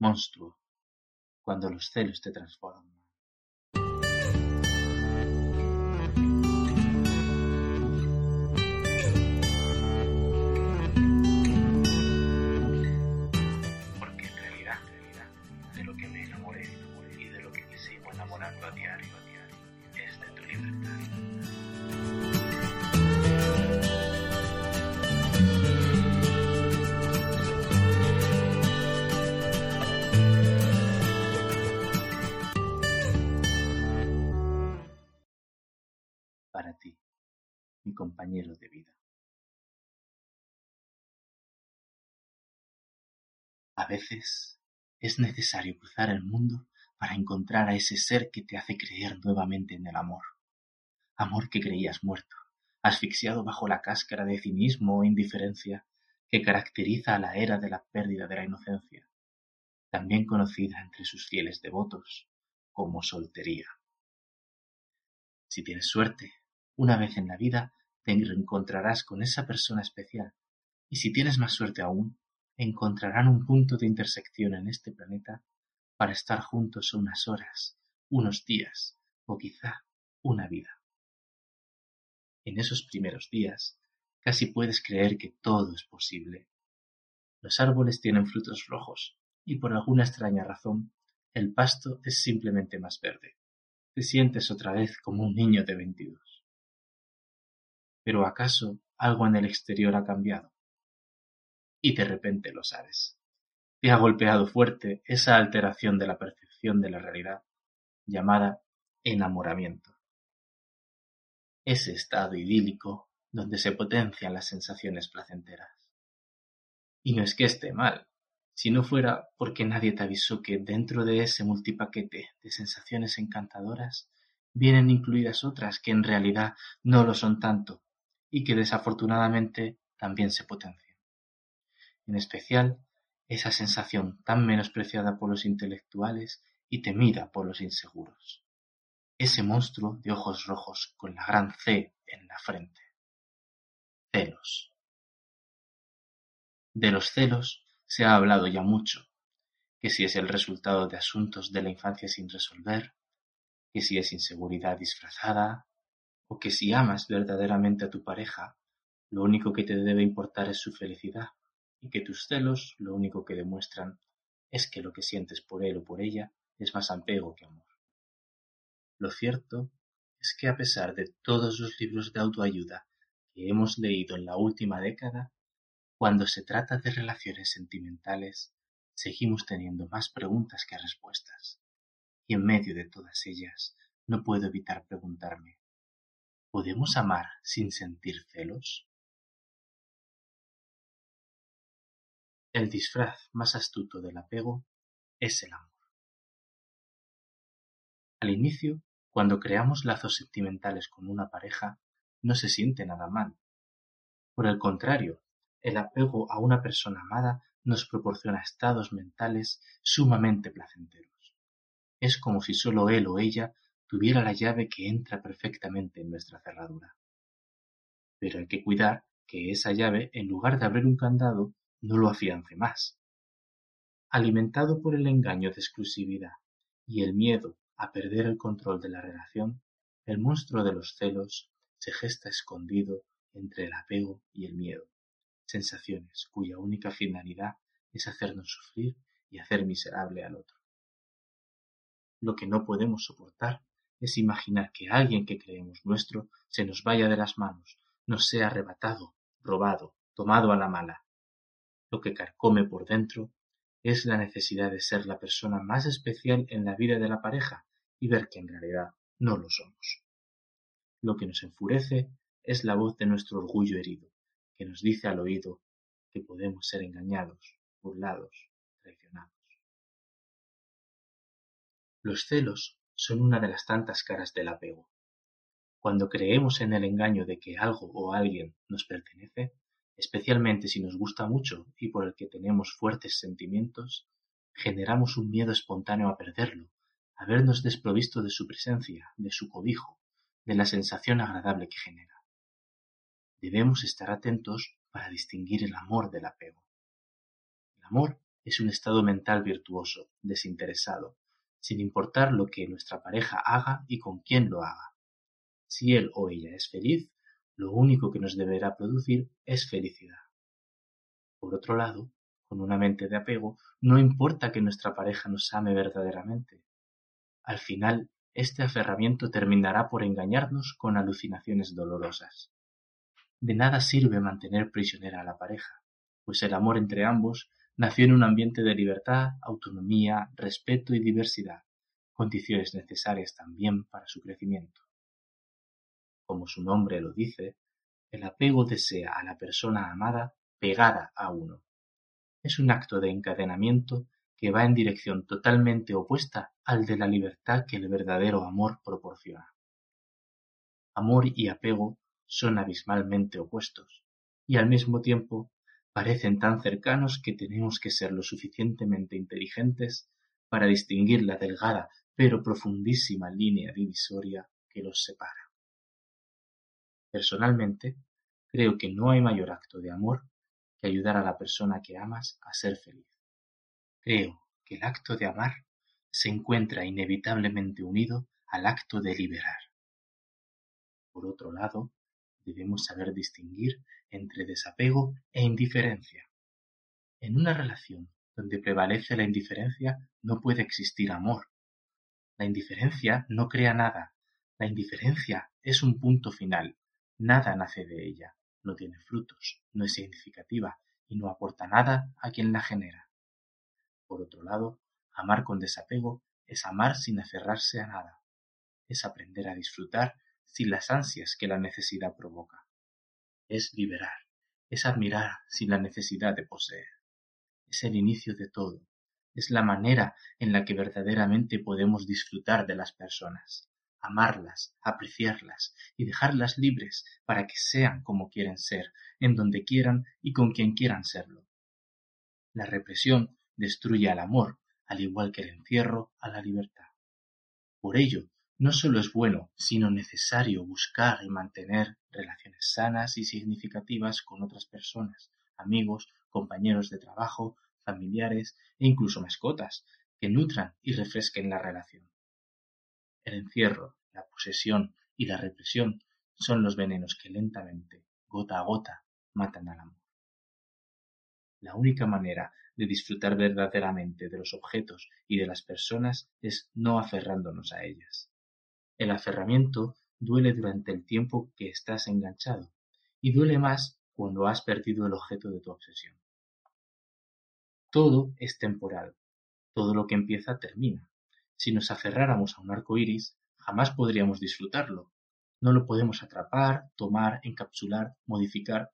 monstruo, cuando los celos te transforman. De vida. A veces es necesario cruzar el mundo para encontrar a ese ser que te hace creer nuevamente en el amor. Amor que creías muerto, asfixiado bajo la cáscara de cinismo o indiferencia que caracteriza a la era de la pérdida de la inocencia, también conocida entre sus fieles devotos como soltería. Si tienes suerte, una vez en la vida te con esa persona especial, y si tienes más suerte aún, encontrarán un punto de intersección en este planeta para estar juntos unas horas, unos días o quizá una vida. En esos primeros días casi puedes creer que todo es posible. Los árboles tienen frutos rojos y por alguna extraña razón el pasto es simplemente más verde. Te sientes otra vez como un niño de veintidós. Pero ¿acaso algo en el exterior ha cambiado? Y de repente lo sabes. Te ha golpeado fuerte esa alteración de la percepción de la realidad llamada enamoramiento. Ese estado idílico donde se potencian las sensaciones placenteras. Y no es que esté mal, si no fuera porque nadie te avisó que dentro de ese multipaquete de sensaciones encantadoras vienen incluidas otras que en realidad no lo son tanto y que desafortunadamente también se potencian. En especial, esa sensación tan menospreciada por los intelectuales y temida por los inseguros. Ese monstruo de ojos rojos con la gran C en la frente. Celos. De los celos se ha hablado ya mucho, que si es el resultado de asuntos de la infancia sin resolver, que si es inseguridad disfrazada, o que si amas verdaderamente a tu pareja, lo único que te debe importar es su felicidad, y que tus celos lo único que demuestran es que lo que sientes por él o por ella es más apego que amor. Lo cierto es que a pesar de todos los libros de autoayuda que hemos leído en la última década, cuando se trata de relaciones sentimentales, seguimos teniendo más preguntas que respuestas. Y en medio de todas ellas, no puedo evitar preguntarme, ¿podemos amar sin sentir celos? El disfraz más astuto del apego es el amor. Al inicio, cuando creamos lazos sentimentales con una pareja, no se siente nada mal. Por el contrario, el apego a una persona amada nos proporciona estados mentales sumamente placenteros. Es como si solo él o ella tuviera la llave que entra perfectamente en nuestra cerradura. Pero hay que cuidar que esa llave, en lugar de abrir un candado, no lo afiance más. Alimentado por el engaño de exclusividad y el miedo a perder el control de la relación, el monstruo de los celos se gesta escondido entre el apego y el miedo, sensaciones cuya única finalidad es hacernos sufrir y hacer miserable al otro. Lo que no podemos soportar es imaginar que alguien que creemos nuestro se nos vaya de las manos, nos sea arrebatado, robado, tomado a la mala. Lo que carcome por dentro es la necesidad de ser la persona más especial en la vida de la pareja y ver que en realidad no lo somos. Lo que nos enfurece es la voz de nuestro orgullo herido, que nos dice al oído que podemos ser engañados, burlados, traicionados. Los celos son una de las tantas caras del apego. Cuando creemos en el engaño de que algo o alguien nos pertenece, especialmente si nos gusta mucho y por el que tenemos fuertes sentimientos, generamos un miedo espontáneo a perderlo, a vernos desprovisto de su presencia, de su cobijo, de la sensación agradable que genera. Debemos estar atentos para distinguir el amor del apego. El amor es un estado mental virtuoso, desinteresado, sin importar lo que nuestra pareja haga y con quién lo haga. Si él o ella es feliz, lo único que nos deberá producir es felicidad. Por otro lado, con una mente de apego, no importa que nuestra pareja nos ame verdaderamente. Al final, este aferramiento terminará por engañarnos con alucinaciones dolorosas. De nada sirve mantener prisionera a la pareja, pues el amor entre ambos nació en un ambiente de libertad, autonomía, respeto y diversidad, condiciones necesarias también para su crecimiento. Como su nombre lo dice, el apego desea a la persona amada pegada a uno. Es un acto de encadenamiento que va en dirección totalmente opuesta al de la libertad que el verdadero amor proporciona. Amor y apego son abismalmente opuestos, y al mismo tiempo parecen tan cercanos que tenemos que ser lo suficientemente inteligentes para distinguir la delgada pero profundísima línea divisoria que los separa. Personalmente, creo que no hay mayor acto de amor que ayudar a la persona que amas a ser feliz. Creo que el acto de amar se encuentra inevitablemente unido al acto de liberar. Por otro lado, debemos saber distinguir entre desapego e indiferencia. En una relación donde prevalece la indiferencia no puede existir amor. La indiferencia no crea nada. La indiferencia es un punto final. Nada nace de ella, no tiene frutos, no es significativa y no aporta nada a quien la genera. Por otro lado, amar con desapego es amar sin aferrarse a nada. Es aprender a disfrutar sin las ansias que la necesidad provoca. Es liberar, es admirar sin la necesidad de poseer. Es el inicio de todo, es la manera en la que verdaderamente podemos disfrutar de las personas, amarlas, apreciarlas y dejarlas libres para que sean como quieren ser, en donde quieran y con quien quieran serlo. La represión destruye al amor, al igual que el encierro a la libertad. Por ello, no solo es bueno, sino necesario buscar y mantener relaciones sanas y significativas con otras personas, amigos, compañeros de trabajo, familiares e incluso mascotas, que nutran y refresquen la relación. El encierro, la posesión y la represión son los venenos que lentamente, gota a gota, matan al amor. La única manera de disfrutar verdaderamente de los objetos y de las personas es no aferrándonos a ellas. El aferramiento duele durante el tiempo que estás enganchado y duele más cuando has perdido el objeto de tu obsesión. Todo es temporal. Todo lo que empieza termina. Si nos aferráramos a un arco iris, jamás podríamos disfrutarlo. No lo podemos atrapar, tomar, encapsular, modificar.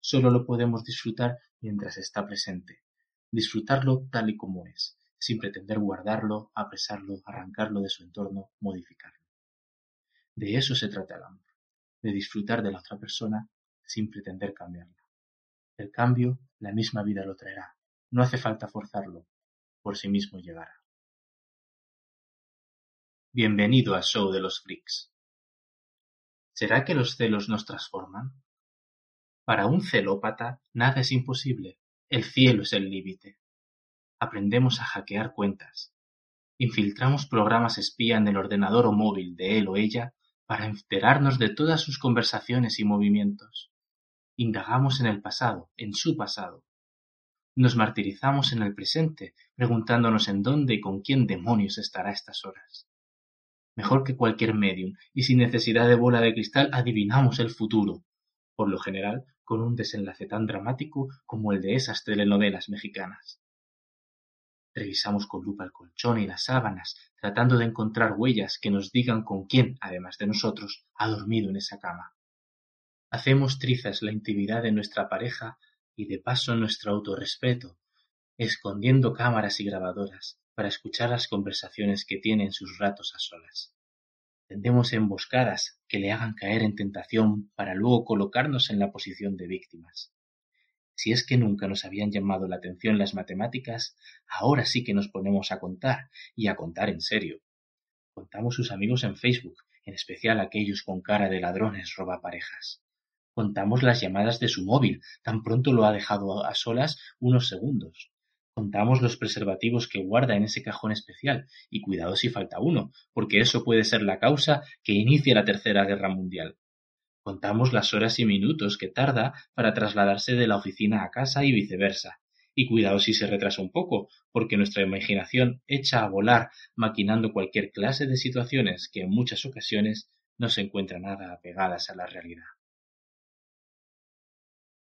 Solo lo podemos disfrutar mientras está presente. Disfrutarlo tal y como es, sin pretender guardarlo, apresarlo, arrancarlo de su entorno, modificarlo. De eso se trata el amor, de disfrutar de la otra persona sin pretender cambiarla. El cambio, la misma vida lo traerá. No hace falta forzarlo, por sí mismo llegará. Bienvenido al show de los freaks. ¿Será que los celos nos transforman? Para un celópata nada es imposible, el cielo es el límite. Aprendemos a hackear cuentas. Infiltramos programas espía en el ordenador o móvil de él o ella para enterarnos de todas sus conversaciones y movimientos. Indagamos en el pasado, en su pasado. Nos martirizamos en el presente, preguntándonos en dónde y con quién demonios estará a estas horas. Mejor que cualquier medium, y sin necesidad de bola de cristal adivinamos el futuro, por lo general con un desenlace tan dramático como el de esas telenovelas mexicanas. Revisamos con lupa el colchón y las sábanas, tratando de encontrar huellas que nos digan con quién, además de nosotros, ha dormido en esa cama. Hacemos trizas la intimidad de nuestra pareja y de paso nuestro autorrespeto, escondiendo cámaras y grabadoras para escuchar las conversaciones que tiene en sus ratos a solas. Tendemos emboscadas que le hagan caer en tentación para luego colocarnos en la posición de víctimas. Si es que nunca nos habían llamado la atención las matemáticas, ahora sí que nos ponemos a contar, y a contar en serio. Contamos sus amigos en Facebook, en especial aquellos con cara de ladrones robaparejas. Contamos las llamadas de su móvil, tan pronto lo ha dejado a solas unos segundos. Contamos los preservativos que guarda en ese cajón especial y cuidado si falta uno, porque eso puede ser la causa que inicie la Tercera Guerra Mundial. Contamos las horas y minutos que tarda para trasladarse de la oficina a casa y viceversa. Y cuidado si se retrasa un poco, porque nuestra imaginación echa a volar maquinando cualquier clase de situaciones que en muchas ocasiones no se encuentran nada apegadas a la realidad.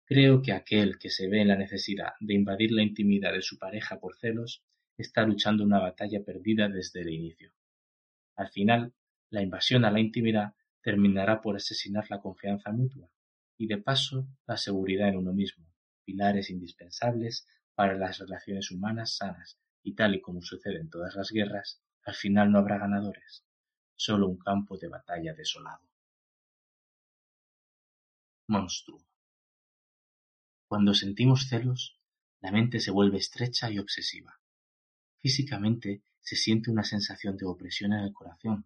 Creo que aquel que se ve en la necesidad de invadir la intimidad de su pareja por celos está luchando una batalla perdida desde el inicio. Al final, la invasión a la intimidad terminará por asesinar la confianza mutua y de paso la seguridad en uno mismo, pilares indispensables para las relaciones humanas sanas y tal y como sucede en todas las guerras, al final no habrá ganadores, solo un campo de batalla desolado. Monstruo. Cuando sentimos celos, la mente se vuelve estrecha y obsesiva. Físicamente se siente una sensación de opresión en el corazón.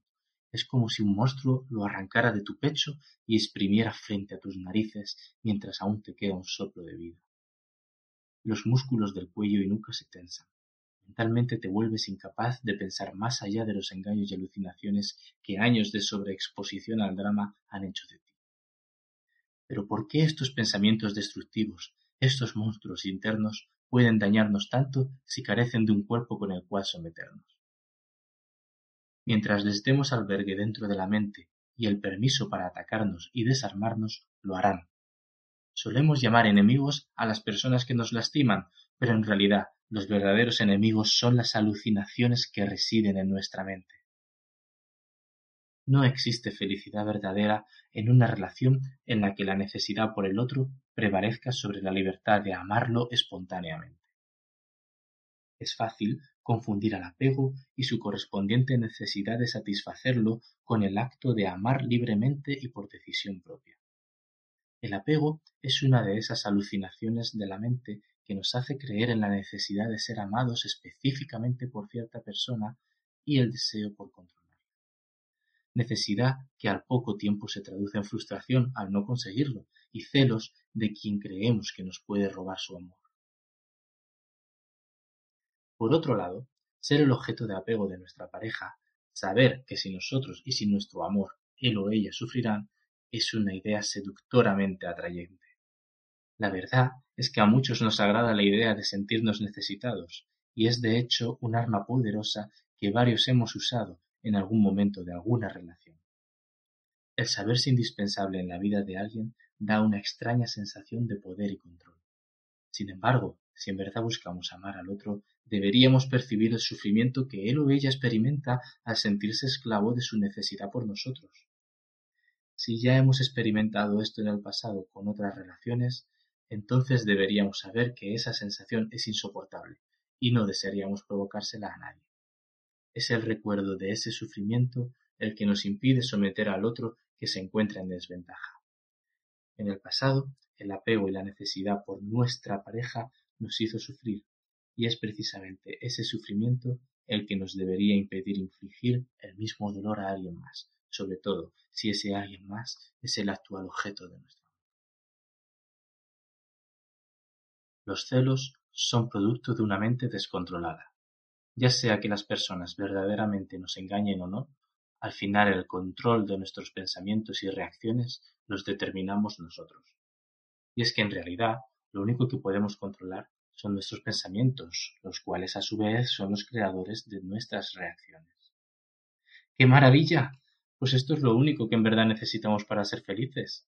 Es como si un monstruo lo arrancara de tu pecho y exprimiera frente a tus narices mientras aún te queda un soplo de vida. Los músculos del cuello y nuca se tensan. Mentalmente te vuelves incapaz de pensar más allá de los engaños y alucinaciones que años de sobreexposición al drama han hecho de ti. Pero ¿por qué estos pensamientos destructivos, estos monstruos internos, pueden dañarnos tanto si carecen de un cuerpo con el cual someternos? Mientras les demos albergue dentro de la mente y el permiso para atacarnos y desarmarnos, lo harán. Solemos llamar enemigos a las personas que nos lastiman, pero en realidad los verdaderos enemigos son las alucinaciones que residen en nuestra mente. No existe felicidad verdadera en una relación en la que la necesidad por el otro prevalezca sobre la libertad de amarlo espontáneamente. Es fácil confundir al apego y su correspondiente necesidad de satisfacerlo con el acto de amar libremente y por decisión propia. El apego es una de esas alucinaciones de la mente que nos hace creer en la necesidad de ser amados específicamente por cierta persona y el deseo por control necesidad que al poco tiempo se traduce en frustración al no conseguirlo y celos de quien creemos que nos puede robar su amor. Por otro lado, ser el objeto de apego de nuestra pareja, saber que si nosotros y sin nuestro amor él o ella sufrirán, es una idea seductoramente atrayente. La verdad es que a muchos nos agrada la idea de sentirnos necesitados, y es de hecho un arma poderosa que varios hemos usado en algún momento de alguna relación. El saberse indispensable en la vida de alguien da una extraña sensación de poder y control. Sin embargo, si en verdad buscamos amar al otro, deberíamos percibir el sufrimiento que él o ella experimenta al sentirse esclavo de su necesidad por nosotros. Si ya hemos experimentado esto en el pasado con otras relaciones, entonces deberíamos saber que esa sensación es insoportable y no desearíamos provocársela a nadie. Es el recuerdo de ese sufrimiento el que nos impide someter al otro que se encuentra en desventaja. En el pasado, el apego y la necesidad por nuestra pareja nos hizo sufrir, y es precisamente ese sufrimiento el que nos debería impedir infligir el mismo dolor a alguien más, sobre todo si ese alguien más es el actual objeto de nuestro amor. Los celos son producto de una mente descontrolada, ya sea que las personas verdaderamente nos engañen o no, al final el control de nuestros pensamientos y reacciones los determinamos nosotros. Y es que en realidad lo único que podemos controlar son nuestros pensamientos, los cuales a su vez son los creadores de nuestras reacciones. ¡Qué maravilla! Pues esto es lo único que en verdad necesitamos para ser felices.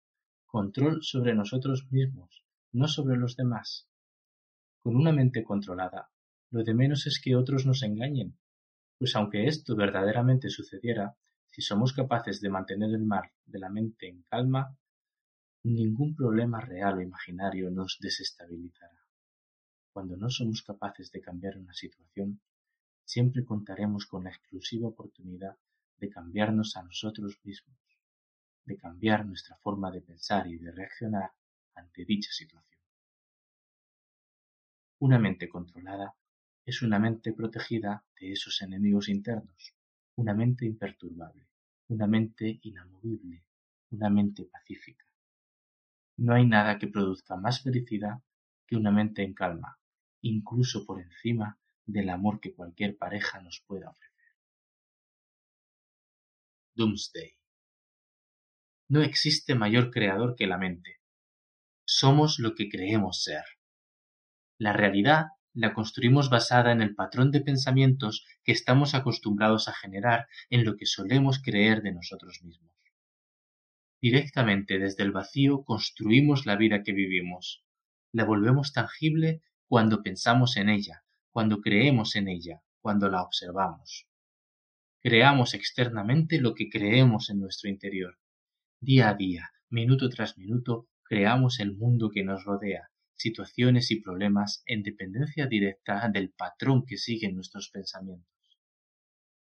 Control sobre nosotros mismos, no sobre los demás. Con una mente controlada lo de menos es que otros nos engañen, pues aunque esto verdaderamente sucediera, si somos capaces de mantener el mar de la mente en calma, ningún problema real o imaginario nos desestabilizará. Cuando no somos capaces de cambiar una situación, siempre contaremos con la exclusiva oportunidad de cambiarnos a nosotros mismos, de cambiar nuestra forma de pensar y de reaccionar ante dicha situación. Una mente controlada es una mente protegida de esos enemigos internos, una mente imperturbable, una mente inamovible, una mente pacífica. No hay nada que produzca más felicidad que una mente en calma, incluso por encima del amor que cualquier pareja nos pueda ofrecer. Doomsday. No existe mayor creador que la mente. Somos lo que creemos ser. La realidad la construimos basada en el patrón de pensamientos que estamos acostumbrados a generar en lo que solemos creer de nosotros mismos. Directamente desde el vacío construimos la vida que vivimos. La volvemos tangible cuando pensamos en ella, cuando creemos en ella, cuando la observamos. Creamos externamente lo que creemos en nuestro interior. Día a día, minuto tras minuto, creamos el mundo que nos rodea, situaciones y problemas en dependencia directa del patrón que siguen nuestros pensamientos.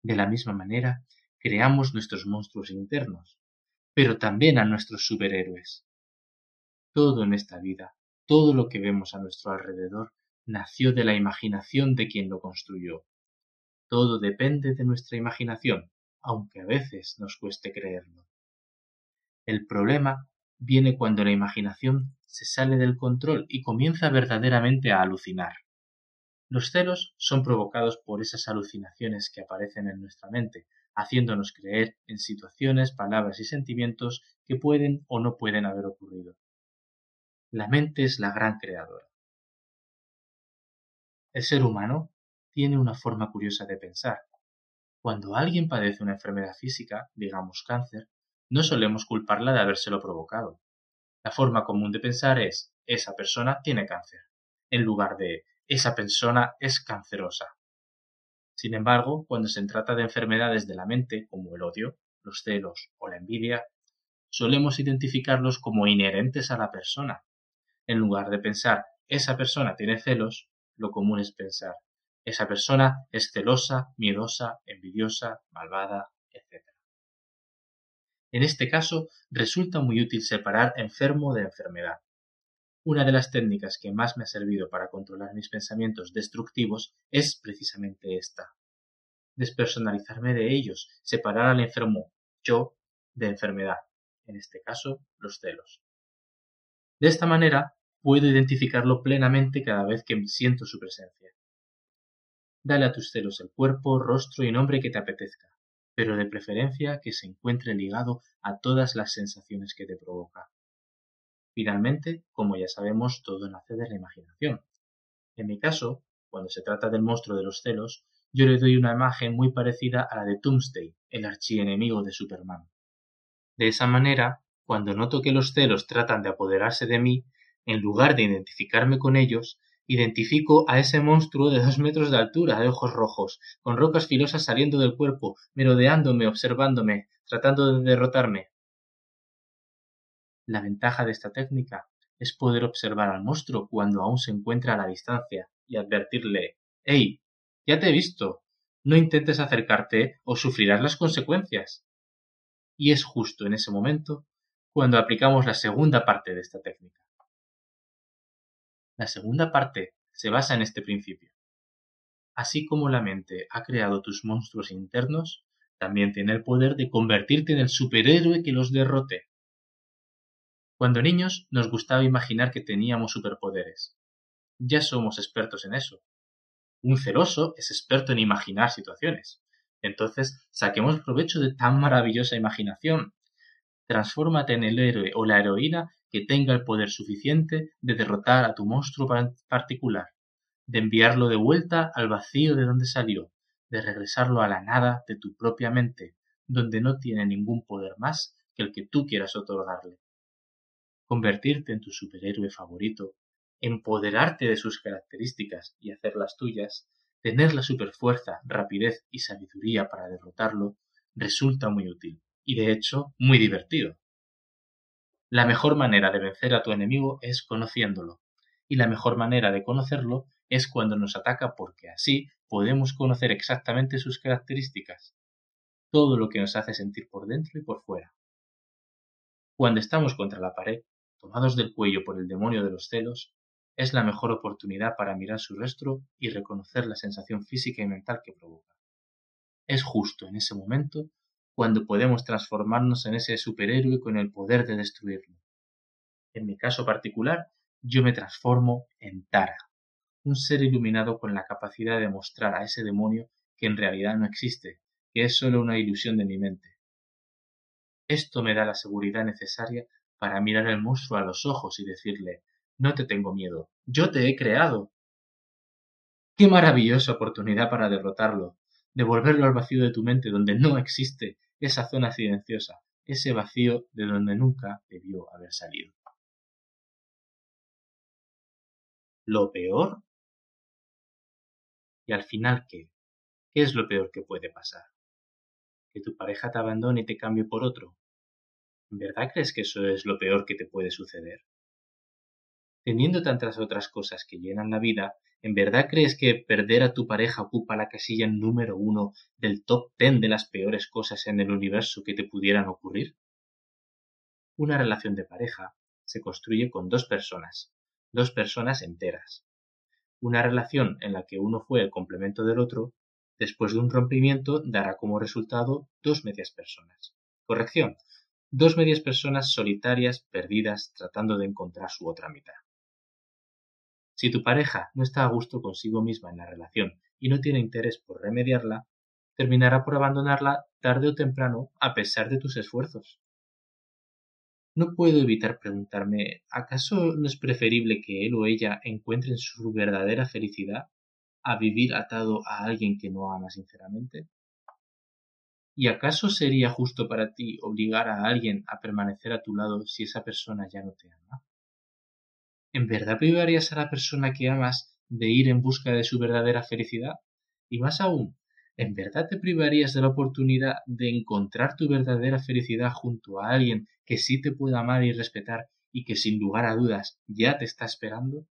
De la misma manera, creamos nuestros monstruos internos, pero también a nuestros superhéroes. Todo en esta vida, todo lo que vemos a nuestro alrededor, nació de la imaginación de quien lo construyó. Todo depende de nuestra imaginación, aunque a veces nos cueste creerlo. El problema viene cuando la imaginación se sale del control y comienza verdaderamente a alucinar. Los celos son provocados por esas alucinaciones que aparecen en nuestra mente, haciéndonos creer en situaciones, palabras y sentimientos que pueden o no pueden haber ocurrido. La mente es la gran creadora. El ser humano tiene una forma curiosa de pensar. Cuando alguien padece una enfermedad física, digamos cáncer, no solemos culparla de habérselo provocado. La forma común de pensar es esa persona tiene cáncer, en lugar de esa persona es cancerosa. Sin embargo, cuando se trata de enfermedades de la mente, como el odio, los celos o la envidia, solemos identificarlos como inherentes a la persona. En lugar de pensar esa persona tiene celos, lo común es pensar esa persona es celosa, miedosa, envidiosa, malvada, etc. En este caso, resulta muy útil separar enfermo de enfermedad. Una de las técnicas que más me ha servido para controlar mis pensamientos destructivos es precisamente esta. Despersonalizarme de ellos, separar al enfermo yo de enfermedad, en este caso los celos. De esta manera puedo identificarlo plenamente cada vez que siento su presencia. Dale a tus celos el cuerpo, rostro y nombre que te apetezca pero de preferencia que se encuentre ligado a todas las sensaciones que te provoca. Finalmente, como ya sabemos, todo nace de la imaginación. En mi caso, cuando se trata del monstruo de los celos, yo le doy una imagen muy parecida a la de Doomsday, el archienemigo de Superman. De esa manera, cuando noto que los celos tratan de apoderarse de mí, en lugar de identificarme con ellos, Identifico a ese monstruo de dos metros de altura, de ojos rojos, con rocas filosas saliendo del cuerpo, merodeándome, observándome, tratando de derrotarme. La ventaja de esta técnica es poder observar al monstruo cuando aún se encuentra a la distancia y advertirle ¡Hey! Ya te he visto. No intentes acercarte o sufrirás las consecuencias. Y es justo en ese momento cuando aplicamos la segunda parte de esta técnica. La segunda parte se basa en este principio. Así como la mente ha creado tus monstruos internos, también tiene el poder de convertirte en el superhéroe que los derrote. Cuando niños nos gustaba imaginar que teníamos superpoderes. Ya somos expertos en eso. Un celoso es experto en imaginar situaciones. Entonces, saquemos provecho de tan maravillosa imaginación. Transfórmate en el héroe o la heroína que tenga el poder suficiente de derrotar a tu monstruo particular, de enviarlo de vuelta al vacío de donde salió, de regresarlo a la nada de tu propia mente, donde no tiene ningún poder más que el que tú quieras otorgarle. Convertirte en tu superhéroe favorito, empoderarte de sus características y hacerlas tuyas, tener la superfuerza, rapidez y sabiduría para derrotarlo, resulta muy útil y de hecho muy divertido. La mejor manera de vencer a tu enemigo es conociéndolo, y la mejor manera de conocerlo es cuando nos ataca porque así podemos conocer exactamente sus características, todo lo que nos hace sentir por dentro y por fuera. Cuando estamos contra la pared, tomados del cuello por el demonio de los celos, es la mejor oportunidad para mirar su rostro y reconocer la sensación física y mental que provoca. Es justo en ese momento cuando podemos transformarnos en ese superhéroe con el poder de destruirlo. En mi caso particular, yo me transformo en Tara, un ser iluminado con la capacidad de mostrar a ese demonio que en realidad no existe, que es solo una ilusión de mi mente. Esto me da la seguridad necesaria para mirar al monstruo a los ojos y decirle no te tengo miedo, yo te he creado. Qué maravillosa oportunidad para derrotarlo, devolverlo al vacío de tu mente donde no existe esa zona silenciosa, ese vacío de donde nunca debió haber salido. ¿Lo peor? ¿Y al final qué? ¿Qué es lo peor que puede pasar? ¿Que tu pareja te abandone y te cambie por otro? ¿En verdad crees que eso es lo peor que te puede suceder? Teniendo tantas otras cosas que llenan la vida, ¿en verdad crees que perder a tu pareja ocupa la casilla número uno del top ten de las peores cosas en el universo que te pudieran ocurrir? Una relación de pareja se construye con dos personas, dos personas enteras. Una relación en la que uno fue el complemento del otro, después de un rompimiento dará como resultado dos medias personas. Corrección, dos medias personas solitarias, perdidas, tratando de encontrar su otra mitad. Si tu pareja no está a gusto consigo misma en la relación y no tiene interés por remediarla, terminará por abandonarla tarde o temprano a pesar de tus esfuerzos. No puedo evitar preguntarme ¿acaso no es preferible que él o ella encuentren su verdadera felicidad a vivir atado a alguien que no ama sinceramente? ¿Y acaso sería justo para ti obligar a alguien a permanecer a tu lado si esa persona ya no te ama? ¿En verdad privarías a la persona que amas de ir en busca de su verdadera felicidad? Y más aún, ¿en verdad te privarías de la oportunidad de encontrar tu verdadera felicidad junto a alguien que sí te pueda amar y respetar y que sin lugar a dudas ya te está esperando?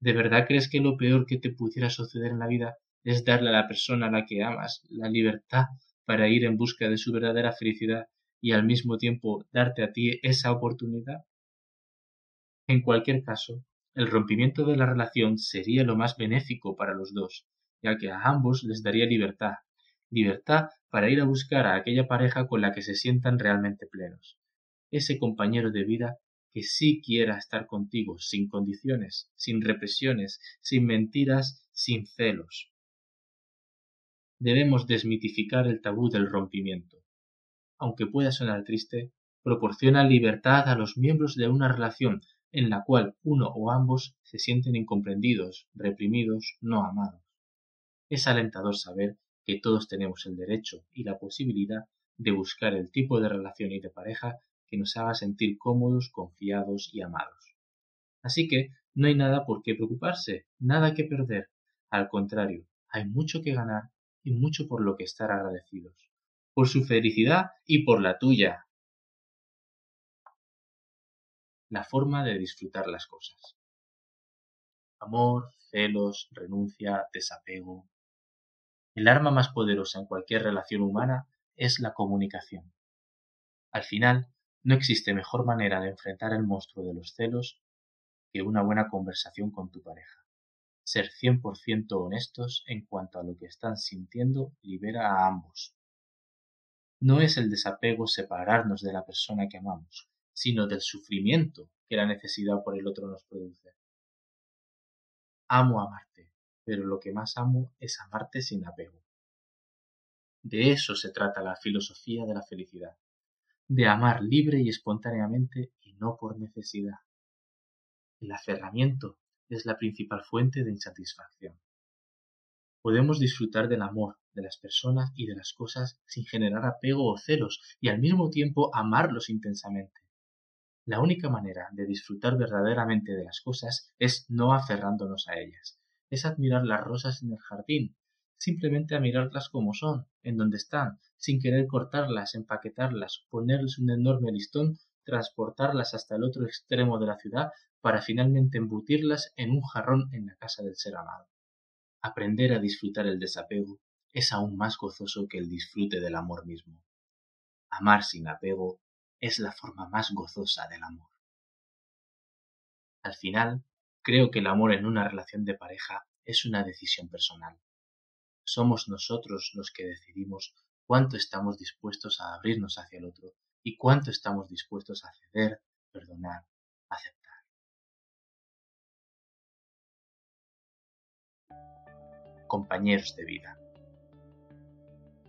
¿De verdad crees que lo peor que te pudiera suceder en la vida es darle a la persona a la que amas la libertad para ir en busca de su verdadera felicidad y al mismo tiempo darte a ti esa oportunidad? En cualquier caso, el rompimiento de la relación sería lo más benéfico para los dos, ya que a ambos les daría libertad, libertad para ir a buscar a aquella pareja con la que se sientan realmente plenos, ese compañero de vida que sí quiera estar contigo sin condiciones, sin represiones, sin mentiras, sin celos. Debemos desmitificar el tabú del rompimiento. Aunque pueda sonar triste, proporciona libertad a los miembros de una relación en la cual uno o ambos se sienten incomprendidos, reprimidos, no amados. Es alentador saber que todos tenemos el derecho y la posibilidad de buscar el tipo de relación y de pareja que nos haga sentir cómodos, confiados y amados. Así que no hay nada por qué preocuparse, nada que perder. Al contrario, hay mucho que ganar y mucho por lo que estar agradecidos. Por su felicidad y por la tuya la forma de disfrutar las cosas. Amor, celos, renuncia, desapego. El arma más poderosa en cualquier relación humana es la comunicación. Al final, no existe mejor manera de enfrentar el monstruo de los celos que una buena conversación con tu pareja. Ser 100% honestos en cuanto a lo que están sintiendo libera a ambos. No es el desapego separarnos de la persona que amamos, sino del sufrimiento que la necesidad por el otro nos produce. Amo amarte, pero lo que más amo es amarte sin apego. De eso se trata la filosofía de la felicidad, de amar libre y espontáneamente y no por necesidad. El aferramiento es la principal fuente de insatisfacción. Podemos disfrutar del amor, de las personas y de las cosas sin generar apego o celos y al mismo tiempo amarlos intensamente. La única manera de disfrutar verdaderamente de las cosas es no aferrándonos a ellas, es admirar las rosas en el jardín, simplemente a mirarlas como son, en donde están, sin querer cortarlas, empaquetarlas, ponerles un enorme listón, transportarlas hasta el otro extremo de la ciudad para finalmente embutirlas en un jarrón en la casa del ser amado. Aprender a disfrutar el desapego es aún más gozoso que el disfrute del amor mismo. Amar sin apego es la forma más gozosa del amor. Al final, creo que el amor en una relación de pareja es una decisión personal. Somos nosotros los que decidimos cuánto estamos dispuestos a abrirnos hacia el otro y cuánto estamos dispuestos a ceder, perdonar, aceptar. compañeros de vida.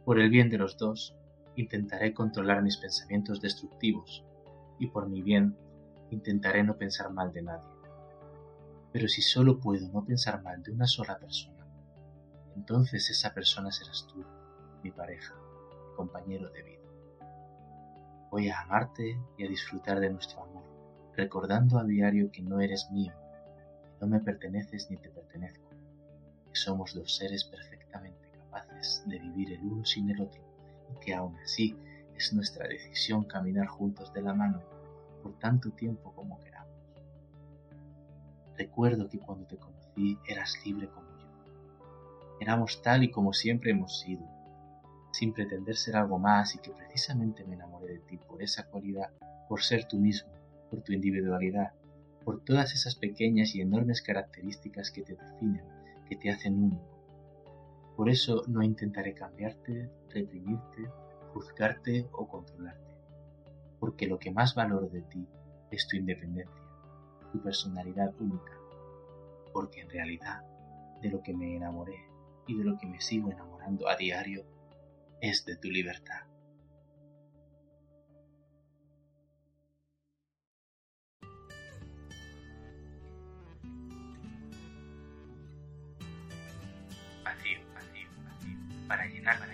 Por el bien de los dos, intentaré controlar mis pensamientos destructivos y por mi bien intentaré no pensar mal de nadie. Pero si solo puedo no pensar mal de una sola persona, entonces esa persona serás tú, mi pareja, mi compañero de vida. Voy a amarte y a disfrutar de nuestro amor, recordando a diario que no eres mío, que no me perteneces ni te pertenezco, que somos dos seres perfectamente capaces de vivir el uno sin el otro que aún así es nuestra decisión caminar juntos de la mano por tanto tiempo como queramos. Recuerdo que cuando te conocí eras libre como yo. Éramos tal y como siempre hemos sido, sin pretender ser algo más y que precisamente me enamoré de ti por esa cualidad, por ser tú mismo, por tu individualidad, por todas esas pequeñas y enormes características que te definen, que te hacen único. Por eso no intentaré cambiarte, reprimirte, juzgarte o controlarte, porque lo que más valoro de ti es tu independencia, tu personalidad única, porque en realidad de lo que me enamoré y de lo que me sigo enamorando a diario es de tu libertad. Para llenar, para